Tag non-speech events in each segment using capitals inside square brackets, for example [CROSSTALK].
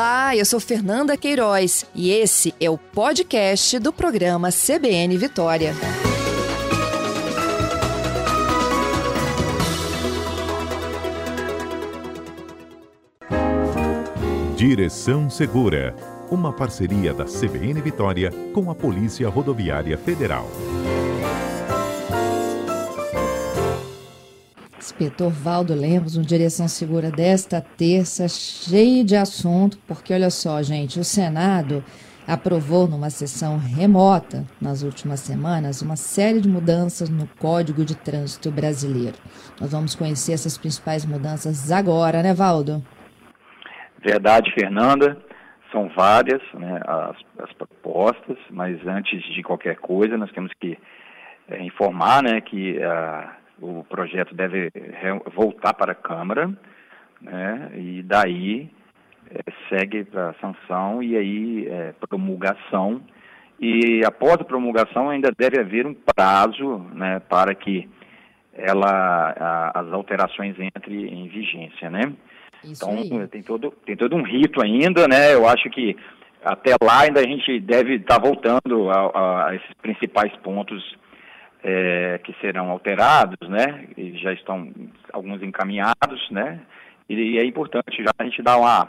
Olá, eu sou Fernanda Queiroz e esse é o podcast do programa CBN Vitória. Direção Segura, uma parceria da CBN Vitória com a Polícia Rodoviária Federal. Inspetor Valdo Lemos, no Direção Segura desta terça, cheio de assunto, porque olha só, gente, o Senado aprovou numa sessão remota nas últimas semanas uma série de mudanças no Código de Trânsito Brasileiro. Nós vamos conhecer essas principais mudanças agora, né, Valdo? Verdade, Fernanda. São várias né, as, as, propostas, mas antes de qualquer coisa, nós temos que é, informar né, que uh, o projeto deve voltar para a Câmara, né, e daí é, segue para sanção e aí é, promulgação. E após a promulgação ainda deve haver um prazo né, para que ela, a, as alterações entrem em vigência, né? Isso então tem todo, tem todo um rito ainda, né? Eu acho que até lá ainda a gente deve estar tá voltando a, a esses principais pontos é, que serão alterados, né? E já estão alguns encaminhados, né? E, e é importante já a gente dar uma,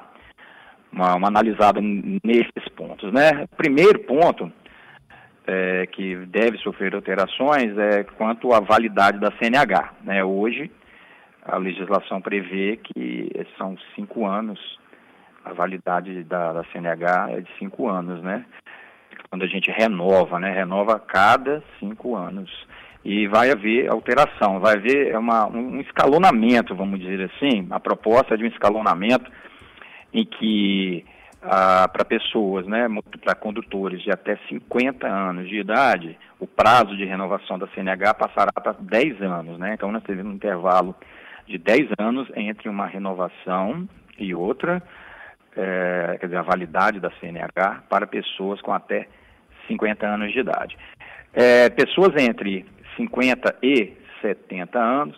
uma, uma analisada nesses pontos, né? Primeiro ponto é, que deve sofrer alterações é quanto à validade da CNH, né? Hoje a legislação prevê que são cinco anos a validade da, da CNH é de cinco anos, né? Quando a gente renova, né? Renova a cada cinco anos. E vai haver alteração, vai haver uma, um escalonamento, vamos dizer assim, a proposta é de um escalonamento em que ah, para pessoas, né, para condutores de até 50 anos de idade, o prazo de renovação da CNH passará para 10 anos, né? Então nós temos um intervalo de 10 anos entre uma renovação e outra, é, quer dizer, a validade da CNH para pessoas com até 50 anos de idade. É, pessoas entre 50 e 70 anos,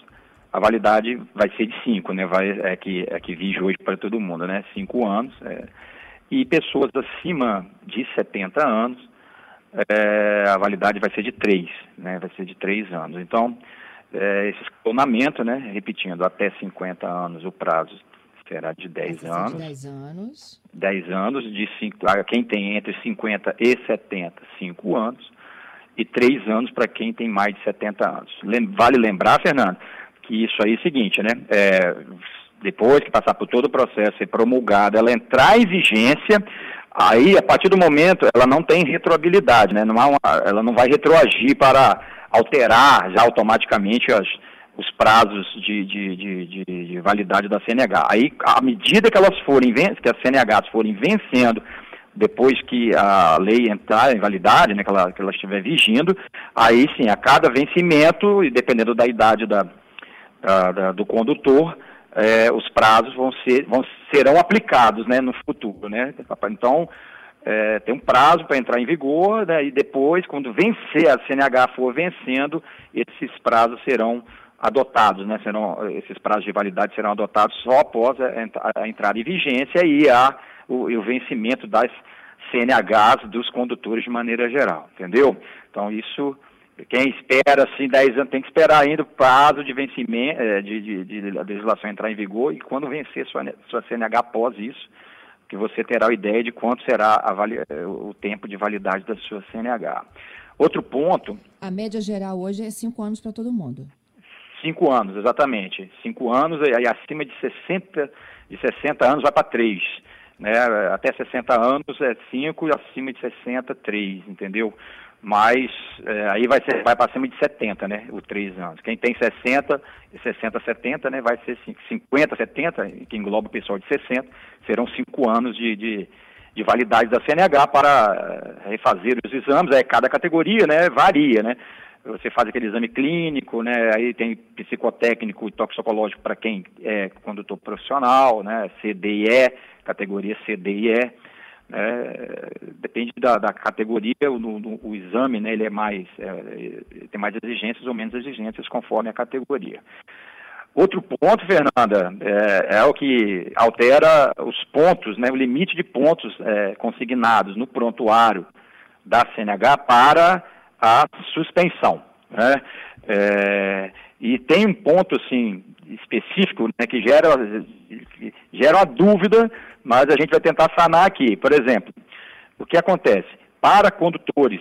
a validade vai ser de 5, né? Vai, é, que, é que vige hoje para todo mundo, né? 5 anos. É, e pessoas acima de 70 anos, é, a validade vai ser de 3, né? Vai ser de 3 anos. Então, é, esse escalonamento, né? Repetindo, até 50 anos o prazo será de 10 anos. De 10 anos. 10 anos, de cinco, quem tem entre 50 e 70, 5 anos, e 3 anos para quem tem mais de 70 anos. Vale lembrar, Fernando, que isso aí é o seguinte, né? É, depois que passar por todo o processo e promulgada, ela entrar em vigência, aí, a partir do momento, ela não tem retroabilidade, né? Não há uma, ela não vai retroagir para alterar já automaticamente as os prazos de, de, de, de, validade da CNH. Aí, à medida que elas forem, que as CNHs forem vencendo, depois que a lei entrar em validade, né, que, ela, que ela estiver vigindo, aí sim, a cada vencimento, e dependendo da idade da, da, da do condutor, é, os prazos vão ser, vão, serão aplicados né, no futuro. Né? Então, é, tem um prazo para entrar em vigor, né, e depois, quando vencer, a CNH for vencendo, esses prazos serão adotados, né, serão, esses prazos de validade serão adotados só após a, a entrada em vigência e a, o, o, vencimento das CNHs dos condutores de maneira geral, entendeu? Então isso, quem espera assim 10 anos tem que esperar ainda o prazo de vencimento, é, de, de, de, legislação entrar em vigor e quando vencer sua, sua CNH após isso, que você terá a ideia de quanto será o tempo de validade da sua CNH. Outro ponto... A média geral hoje é 5 anos para todo mundo. Cinco anos, exatamente. Cinco anos, e acima de 60, de 60 anos vai para três. Né? Até 60 anos é cinco e acima de 60, três, entendeu? Mas é, aí vai, vai para cima de 70, né? O três anos. Quem tem 60, 60, 70, né? Vai ser 50, 70, que engloba o pessoal de 60, serão cinco anos de, de, de validade da CNH para é, refazer os exames. É, cada categoria, né? Varia, né? Você faz aquele exame clínico, né? Aí tem psicotécnico e toxicológico para quem é condutor profissional, né? CDE, categoria CDE. Né? Depende da, da categoria, o, o, exame, né? Ele é mais, é, tem mais exigências ou menos exigências conforme a categoria. Outro ponto, Fernanda, é, é, o que altera os pontos, né, o limite de pontos é, consignados no prontuário da CNH para a suspensão. Né? É, e tem um ponto assim específico né, que gera, gera uma dúvida, mas a gente vai tentar sanar aqui. Por exemplo, o que acontece? Para condutores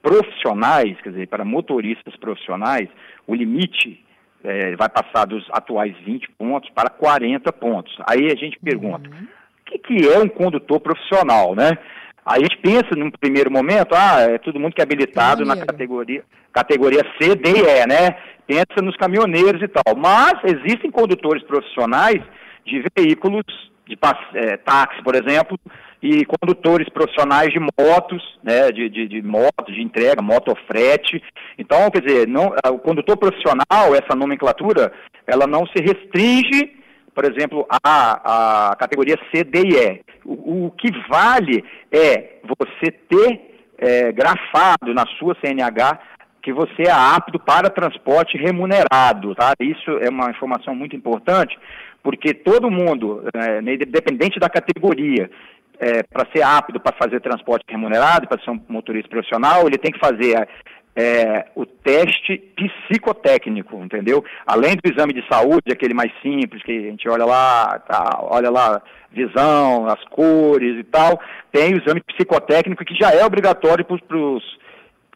profissionais, quer dizer, para motoristas profissionais, o limite é, vai passar dos atuais 20 pontos para 40 pontos. Aí a gente pergunta, uhum. o que, que é um condutor profissional, né? A gente pensa num primeiro momento, ah, é todo mundo que é habilitado na categoria, categoria C, D e E, né? Pensa nos caminhoneiros e tal. Mas existem condutores profissionais de veículos, de é, táxi, por exemplo, e condutores profissionais de motos, né, de, de, de moto, de entrega, motofrete. Então, quer dizer, não, o condutor profissional, essa nomenclatura, ela não se restringe, por exemplo, à, à categoria C, D e E. O, o que vale é você ter é, grafado na sua CNH que você é apto para transporte remunerado, tá? Isso é uma informação muito importante, porque todo mundo, é, independente da categoria, é, para ser apto para fazer transporte remunerado, para ser um motorista profissional, ele tem que fazer é, o teste psicotécnico, entendeu? Além do exame de saúde, aquele mais simples, que a gente olha lá, tá, olha lá, visão, as cores e tal, tem o exame psicotécnico que já é obrigatório para os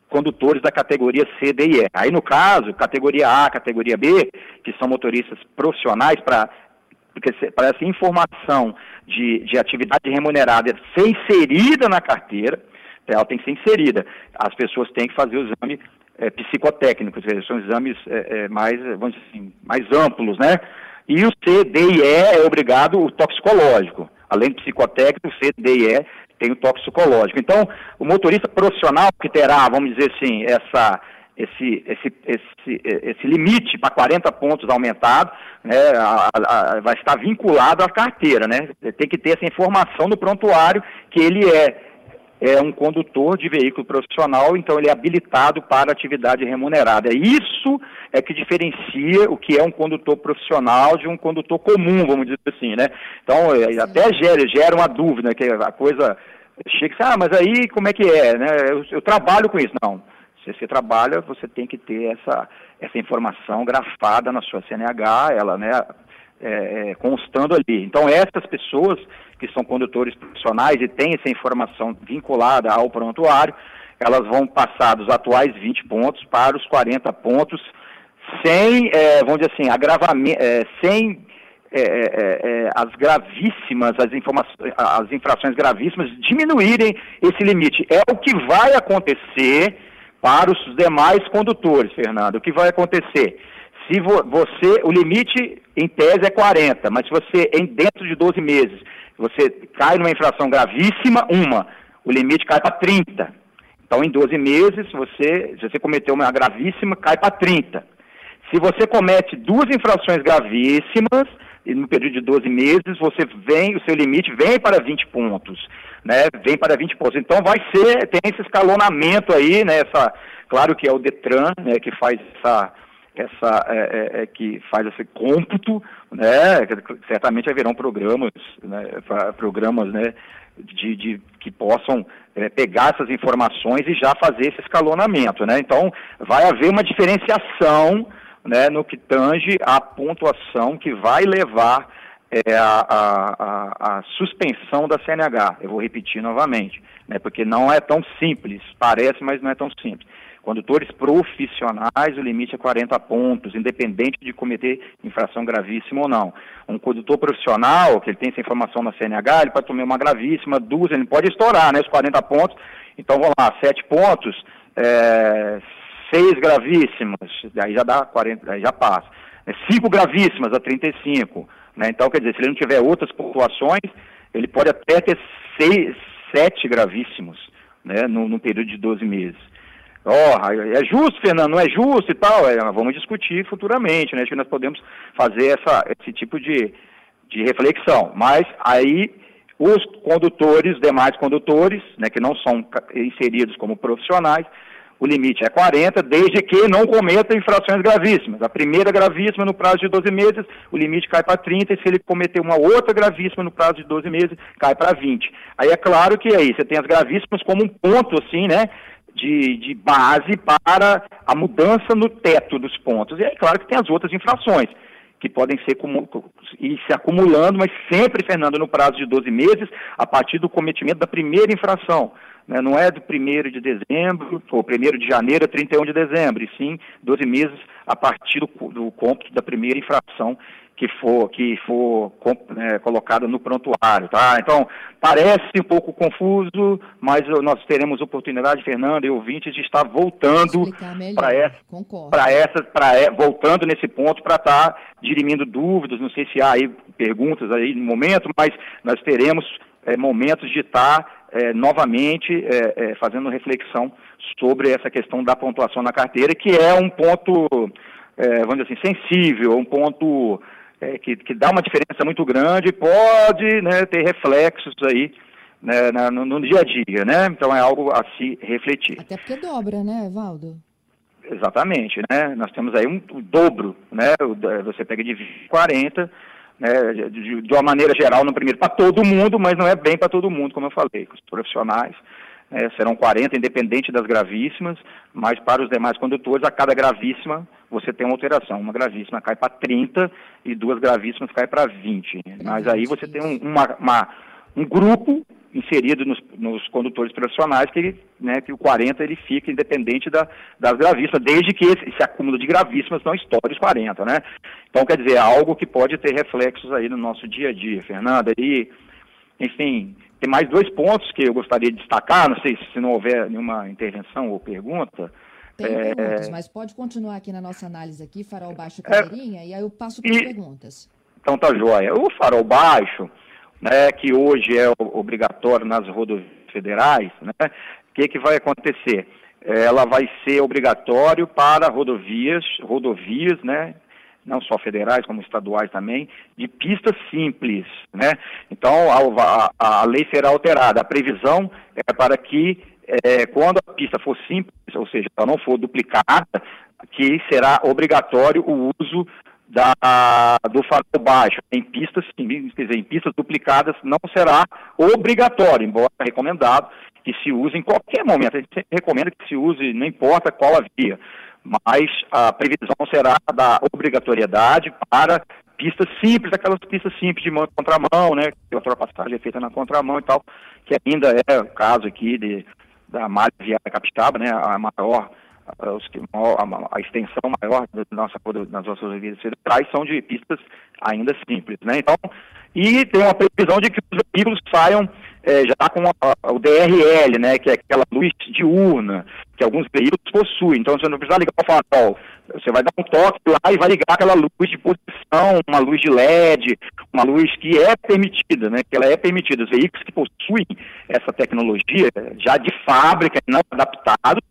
condutores da categoria C, D e E. Aí, no caso, categoria A, categoria B, que são motoristas profissionais para porque para essa informação de, de atividade remunerada ser inserida na carteira, ela tem que ser inserida. As pessoas têm que fazer o exame é, psicotécnico, são exames é, é, mais, vamos dizer assim, mais amplos, né? E o C, D e E é obrigado o toxicológico. Além do psicotécnico, o C, D e E tem o toxicológico. Então, o motorista profissional que terá, vamos dizer assim, essa esse, esse, esse, esse limite para 40 pontos aumentado, né, a, a, vai estar vinculado à carteira, né? Tem que ter essa informação no prontuário que ele é, é um condutor de veículo profissional, então ele é habilitado para atividade remunerada. Isso é que diferencia o que é um condutor profissional de um condutor comum, vamos dizer assim, né? Então, é, até gera, gera uma dúvida, que a coisa chega ah, mas aí como é que é, né? Eu, eu trabalho com isso. Não se você trabalha, você tem que ter essa, essa informação grafada na sua CNH, ela, né, é, é, constando ali. Então, essas pessoas que são condutores profissionais e têm essa informação vinculada ao prontuário, elas vão passar dos atuais 20 pontos para os 40 pontos, sem, é, vamos dizer assim, agravamento, é, sem é, é, as gravíssimas, as, as infrações gravíssimas diminuírem esse limite. É o que vai acontecer para os demais condutores, Fernando, o que vai acontecer? Se você, o limite em tese é 40, mas se você, em dentro de 12 meses, você cai numa infração gravíssima, uma, o limite cai para 30. Então, em 12 meses, você, se você cometeu uma gravíssima, cai para 30. Se você comete duas infrações gravíssimas, no período de 12 meses, você vem, o seu limite vem para 20 pontos, né? Vem para 20 pontos. Então vai ser, tem esse escalonamento aí, né? Essa, claro que é o Detran, né, que faz essa essa é, é, é que faz esse cômputo, né? Certamente haverão programas, né, programas, né, de, de que possam é, pegar essas informações e já fazer esse escalonamento, né? Então vai haver uma diferenciação né, no que tange à pontuação que vai levar é, a, a, a, suspensão da CNH. Eu vou repetir novamente, né, porque não é tão simples, parece, mas não é tão simples. Condutores profissionais, o limite é 40 pontos, independente de cometer infração gravíssima ou não. Um condutor profissional, que ele tem essa informação na CNH, ele pode tomar uma gravíssima, duas, ele pode estourar, né, os 40 pontos. Então, vamos lá, 7 pontos, é, seis gravíssimas, aí já dá 40, aí já passa. É, cinco gravíssimas a 35. Né? Então, quer dizer, se ele não tiver outras pontuações, ele pode até ter seis, sete gravíssimos né? no período de 12 meses. Oh, é justo, Fernando, não é justo e tal? É, vamos discutir futuramente, né? Acho que nós podemos fazer essa, esse tipo de, de reflexão. Mas aí os condutores, demais condutores, né, que não são inseridos como profissionais, o limite é 40, desde que não cometa infrações gravíssimas. A primeira gravíssima no prazo de 12 meses, o limite cai para 30, e se ele cometer uma outra gravíssima no prazo de 12 meses, cai para 20. Aí é claro que aí você tem as gravíssimas como um ponto, assim, né? De, de base para a mudança no teto dos pontos. E é claro que tem as outras infrações que podem ser ir se acumulando, mas sempre, Fernando, no prazo de 12 meses, a partir do cometimento da primeira infração né, não é do 1 de dezembro, ou 1 de janeiro a 31 de dezembro, e sim 12 meses a partir do, do cômputo da primeira infração que for, que for é, colocada no prontuário. Tá? Então, parece um pouco confuso, mas nós teremos oportunidade, Fernando e ouvintes, de estar voltando para essa, para essa, para voltando nesse ponto para estar tá dirimindo dúvidas, não sei se há aí perguntas aí no momento, mas nós teremos é, momentos de estar é, novamente é, é, fazendo reflexão sobre essa questão da pontuação na carteira, que é um ponto, é, vamos dizer assim, sensível, um ponto que, que dá uma diferença muito grande e pode né, ter reflexos aí né, no, no, dia a dia, né? Então é algo a se refletir. Até porque dobra, né, Valdo? Exatamente, né? Nós temos aí um, um dobro, né? Você pega de 40 né, de, de, uma maneira geral, no primeiro, para todo mundo, mas não é bem para todo mundo, como eu falei, os profissionais. Né, serão 40, independente das gravíssimas, mas para os demais condutores, a cada gravíssima você tem uma alteração. Uma gravíssima cai para 30 e duas gravíssimas cai para 20. Mas aí você tem um, uma, uma, um grupo inserido nos, nos, condutores profissionais que, né, que o 40 ele fica independente da, das gravíssimas, desde que esse, esse, acúmulo de gravíssimas não estoure os 40, né? Então, quer dizer, é algo que pode ter reflexos aí no nosso dia a dia, Fernanda. E, enfim, tem mais dois pontos que eu gostaria de destacar, não sei se não houver nenhuma intervenção ou pergunta. Tem é... perguntas, mas pode continuar aqui na nossa análise aqui, farol baixo cadeirinha, é... e aí eu passo para as perguntas. Então tá joia. O farol baixo, né, que hoje é obrigatório nas rodovias federais, né, o que, que vai acontecer? Ela vai ser obrigatório para rodovias, rodovias, né, não só federais como estaduais também, de pistas simples, né? Então a, a, a lei será alterada. A previsão é para que é, quando a pista for simples, ou seja, ela não for duplicada, que será obrigatório o uso da, do farol baixo em pistas, quer dizer, em pistas duplicadas não será obrigatório, embora recomendado que se use em qualquer momento. A gente recomenda que se use, não importa qual a via, mas a previsão será da obrigatoriedade para pistas simples, aquelas pistas simples de mão contramão, né, que a ultrapassagem é feita na contramão e tal, que ainda é o caso aqui de, da malha viária capixaba, né, a maior a, extensão maior da nossa, das nossas rodovias federais são de pistas ainda simples, né? Então, e tem uma previsão de que os veículos saiam é, já com a, o DRL, né, que é aquela luz diurna que alguns veículos possuem. Então você não precisa ligar o farol, você vai dar um toque lá e vai ligar aquela luz de posição, uma luz de LED, uma luz que é permitida, né, que ela é permitida. Os veículos que possuem essa tecnologia já de fábrica, não adaptados,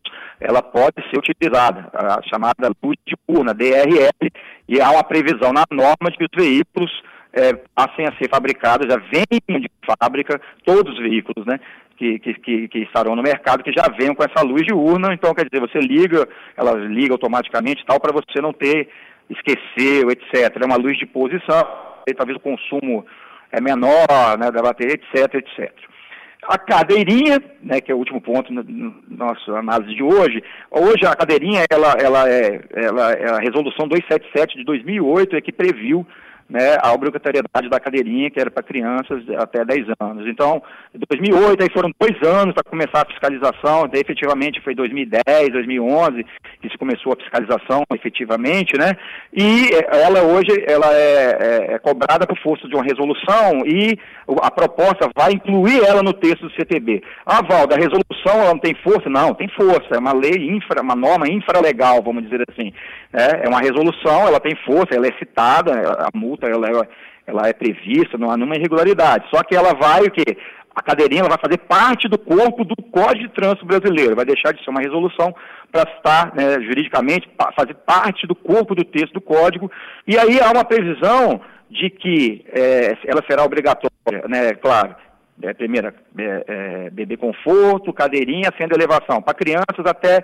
ela pode ser utilizada, a chamada luz diurna, DRL, e há uma previsão na norma de que os veículos é, passem a ser fabricados, já venham de fábrica, todos os veículos, né? Que, que, que, estarão no mercado, que já venham com essa luz diurna, então quer dizer, você liga, ela liga automaticamente tal, para você não ter, esqueceu, etc. É uma luz de posição, e talvez o consumo é menor, né, da bateria, etc, etc. A cadeirinha, né, que é o último ponto na nossa análise de hoje, hoje a cadeirinha, ela, ela, é, ela é a resolução 277 de 2008, é que previu né, a obrigatoriedade da cadeirinha, que era para crianças até 10 anos. Então, em 2008, aí foram dois anos para começar a fiscalização, daí, efetivamente foi 2010, 2011 que se começou a fiscalização efetivamente, né, e ela hoje ela é, é, é cobrada por força de uma resolução e a proposta vai incluir ela no texto do CTB. Ah, Valda, a resolução ela não tem força? Não, tem força, é uma lei infra, uma norma infralegal, vamos dizer assim. É, é uma resolução, ela tem força, ela é citada, a multa ela é, ela é prevista, não há nenhuma irregularidade. Só que ela vai o quê? A cadeirinha ela vai fazer parte do corpo do Código de Trânsito Brasileiro, vai deixar de ser uma resolução para estar né, juridicamente, fazer parte do corpo do texto do Código, e aí há uma previsão de que é, ela será obrigatória, né, claro, é, primeira, é, é, bebê conforto, cadeirinha, sendo elevação. Para crianças até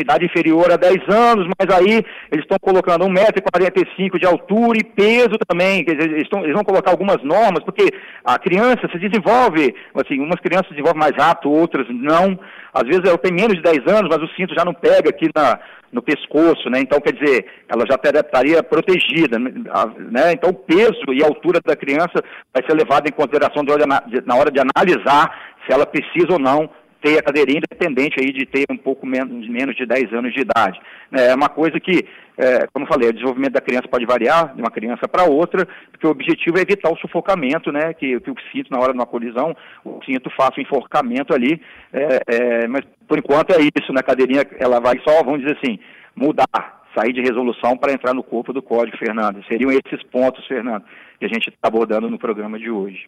idade inferior a 10 anos, mas aí eles estão colocando 1,45m de altura e peso também. Dizer, eles, estão, eles, vão colocar algumas normas, porque a criança se desenvolve, assim, umas crianças se desenvolvem mais rápido, outras não. Às vezes ela tem menos de 10 anos, mas o cinto já não pega aqui na, no pescoço, né? Então, quer dizer, ela já estaria protegida, né? Então, o peso e a altura da criança vai ser levado em consideração na hora de analisar se ela precisa ou não ter a cadeirinha, independente aí de ter um pouco menos, menos de 10 anos de idade. É uma coisa que, é, como eu falei, o desenvolvimento da criança pode variar de uma criança para outra, porque o objetivo é evitar o sufocamento, né, que, que o cinto, na hora de uma colisão, o cinto faça o enforcamento ali, é, é, mas por enquanto é isso, né, a cadeirinha, ela vai só, vamos dizer assim, mudar, sair de resolução para entrar no corpo do código, Fernando. Seriam esses pontos, Fernando, que a gente está abordando no programa de hoje.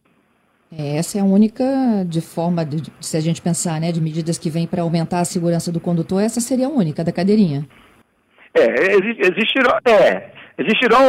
É, essa é a única de forma, de, se a gente pensar, né, de medidas que vêm para aumentar a segurança do condutor, essa seria a única da cadeirinha. É, existirão, é, existirão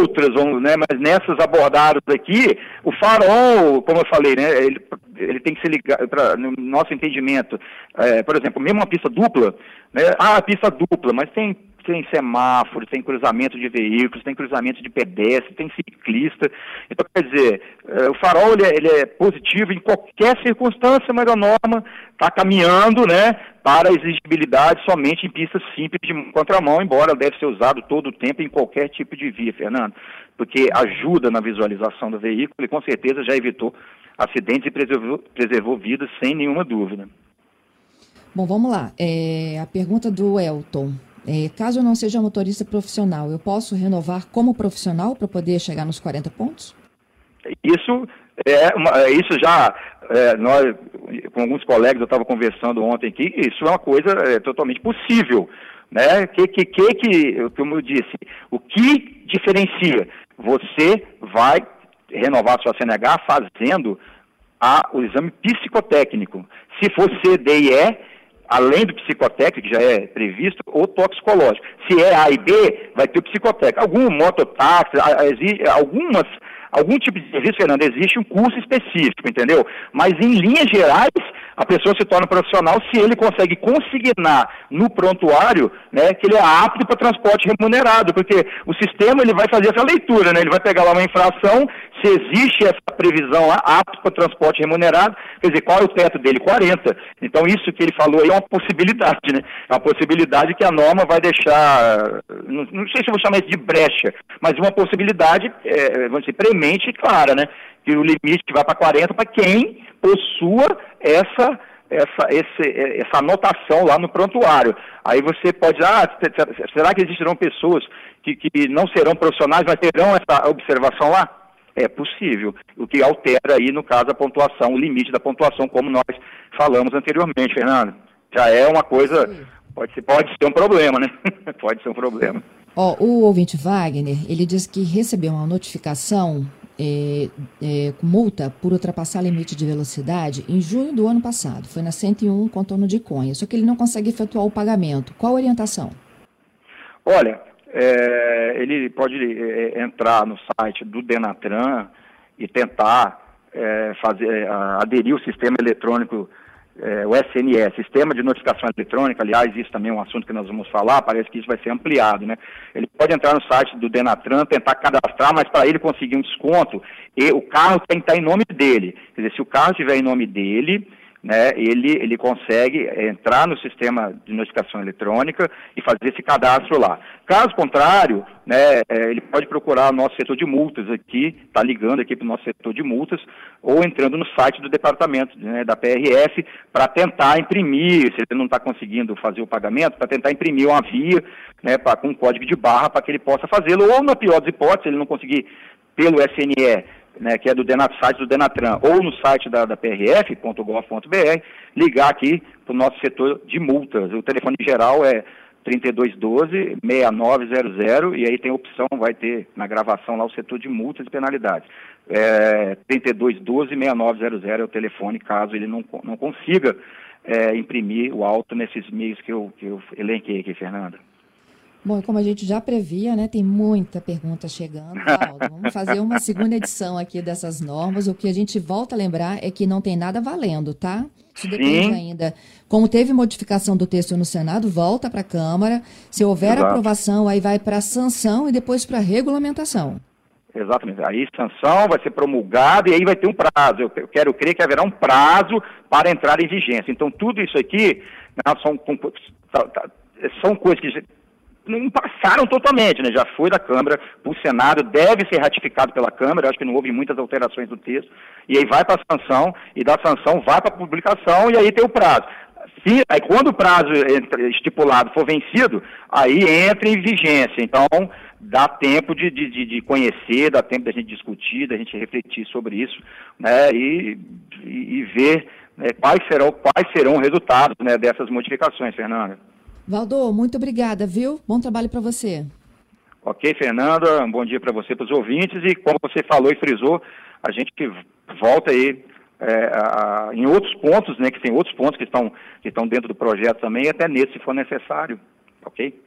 outras, né, mas nessas abordadas aqui, o farol, como eu falei, né, ele, ele tem que ser ligado, pra, no nosso entendimento, é, por exemplo, mesmo uma pista dupla, né, ah, pista dupla, mas tem tem semáforos, tem cruzamento de veículos, tem cruzamento de pedestre, tem ciclista. Então, quer dizer, eh, o farol ele é, ele é positivo em qualquer circunstância, mas a norma está caminhando né, para a exigibilidade somente em pistas simples de contramão, embora deve ser usado todo o tempo em qualquer tipo de via, Fernando, porque ajuda na visualização do veículo e com certeza já evitou acidentes e preservou, preservou vidas sem nenhuma dúvida. Bom, vamos lá. É, a pergunta do Elton. É, caso eu não seja motorista profissional, eu posso renovar como profissional para poder chegar nos 40 pontos? Isso é uma, é, isso já é, nós com alguns colegas eu estava conversando ontem aqui, isso é uma coisa é, totalmente possível, né? Que que que que como eu disse, o que diferencia? Você vai renovar sua CNH fazendo a, o exame psicotécnico. Se for CDE, além do psicotécnico, que já é previsto, o toxicológico. Se é A e B, vai ter o psicotécnico. Algum mototáxi, algumas, algum tipo de serviço, Fernando, existe um curso específico, entendeu? Mas em linhas gerais, a pessoa se torna profissional se ele consegue consignar no prontuário né, que ele é apto para transporte remunerado, porque o sistema ele vai fazer essa leitura, né, ele vai pegar lá uma infração, se existe essa previsão lá, apto para transporte remunerado, quer dizer, qual é o teto dele? 40. Então isso que ele falou aí é uma possibilidade, né? É uma possibilidade que a norma vai deixar, não, sei se eu vou chamar isso de brecha, mas uma possibilidade, é, vamos dizer, premente clara, né? Que o limite vai para 40 para quem possua essa essa, esse, essa anotação lá no prontuário. Aí você pode, ah, será que existirão pessoas que, que não serão profissionais, mas terão essa observação lá? É possível, o que altera aí, no caso, a pontuação, o limite da pontuação, como nós falamos anteriormente, Fernando. Já é uma coisa, pode ser, pode ser um problema, né? [LAUGHS] pode ser um problema. Ó, o ouvinte Wagner, ele diz que recebeu uma notificação é, é, multa por ultrapassar limite de velocidade em junho do ano passado. Foi na 101 contorno de Conha. Só que ele não consegue efetuar o pagamento. Qual a orientação? Olha, é, ele pode é, entrar no site do Denatran e tentar é, fazer, aderir o sistema eletrônico é, o SNS, Sistema de Notificação Eletrônica, aliás, isso também é um assunto que nós vamos falar, parece que isso vai ser ampliado, né? Ele pode entrar no site do Denatran, tentar cadastrar, mas para ele conseguir um desconto, e o carro tem que estar em nome dele. Quer dizer, se o carro estiver em nome dele, né, ele, ele consegue entrar no sistema de notificação eletrônica e fazer esse cadastro lá. Caso contrário, né, é, ele pode procurar o nosso setor de multas aqui, está ligando aqui para o nosso setor de multas, ou entrando no site do departamento né, da PRF para tentar imprimir, se ele não está conseguindo fazer o pagamento, para tentar imprimir uma via né, pra, com um código de barra para que ele possa fazê-lo, ou na pior das hipóteses, se ele não conseguir pelo SNE né, que é do Denat, site do Denatran, ou no site da, da prf.gov.br, ligar aqui para o nosso setor de multas. O telefone geral é 3212-6900 e aí tem opção, vai ter na gravação lá o setor de multas e penalidades. É, 3212-6900 é o telefone, caso ele não, não consiga é, imprimir o auto nesses meios que eu, que eu elenquei aqui, Fernanda. Bom, como a gente já previa, né, tem muita pergunta chegando. Aldo, [LAUGHS] vamos fazer uma segunda edição aqui dessas normas. O que a gente volta a lembrar é que não tem nada valendo, tá? Isso depende Sim. ainda. Como teve modificação do texto no Senado, volta para a Câmara. Se houver Exato. aprovação, aí vai para sanção e depois para regulamentação. Exatamente. Aí sanção vai ser promulgada e aí vai ter um prazo. Eu quero crer que haverá um prazo para entrar em vigência. Então, tudo isso aqui né, são, tá, são coisas que não passaram totalmente, né? já foi da Câmara para o Senado, deve ser ratificado pela Câmara, acho que não houve muitas alterações do texto, e aí vai para a sanção, e da sanção vai para a publicação, e aí tem o prazo. Se, aí quando o prazo estipulado for vencido, aí entra em vigência. Então, dá tempo de, de, de conhecer, dá tempo da gente discutir, da gente refletir sobre isso, né, e, e, e ver né, quais, serão, quais serão os resultados né, dessas modificações, Fernanda. Valdo, muito obrigada, viu? Bom trabalho para você. Ok, Fernanda, um bom dia para você, para os ouvintes, e como você falou e frisou, a gente volta aí é, a, em outros pontos, né, que tem outros pontos que estão, que estão dentro do projeto também, até nesse se for necessário, ok?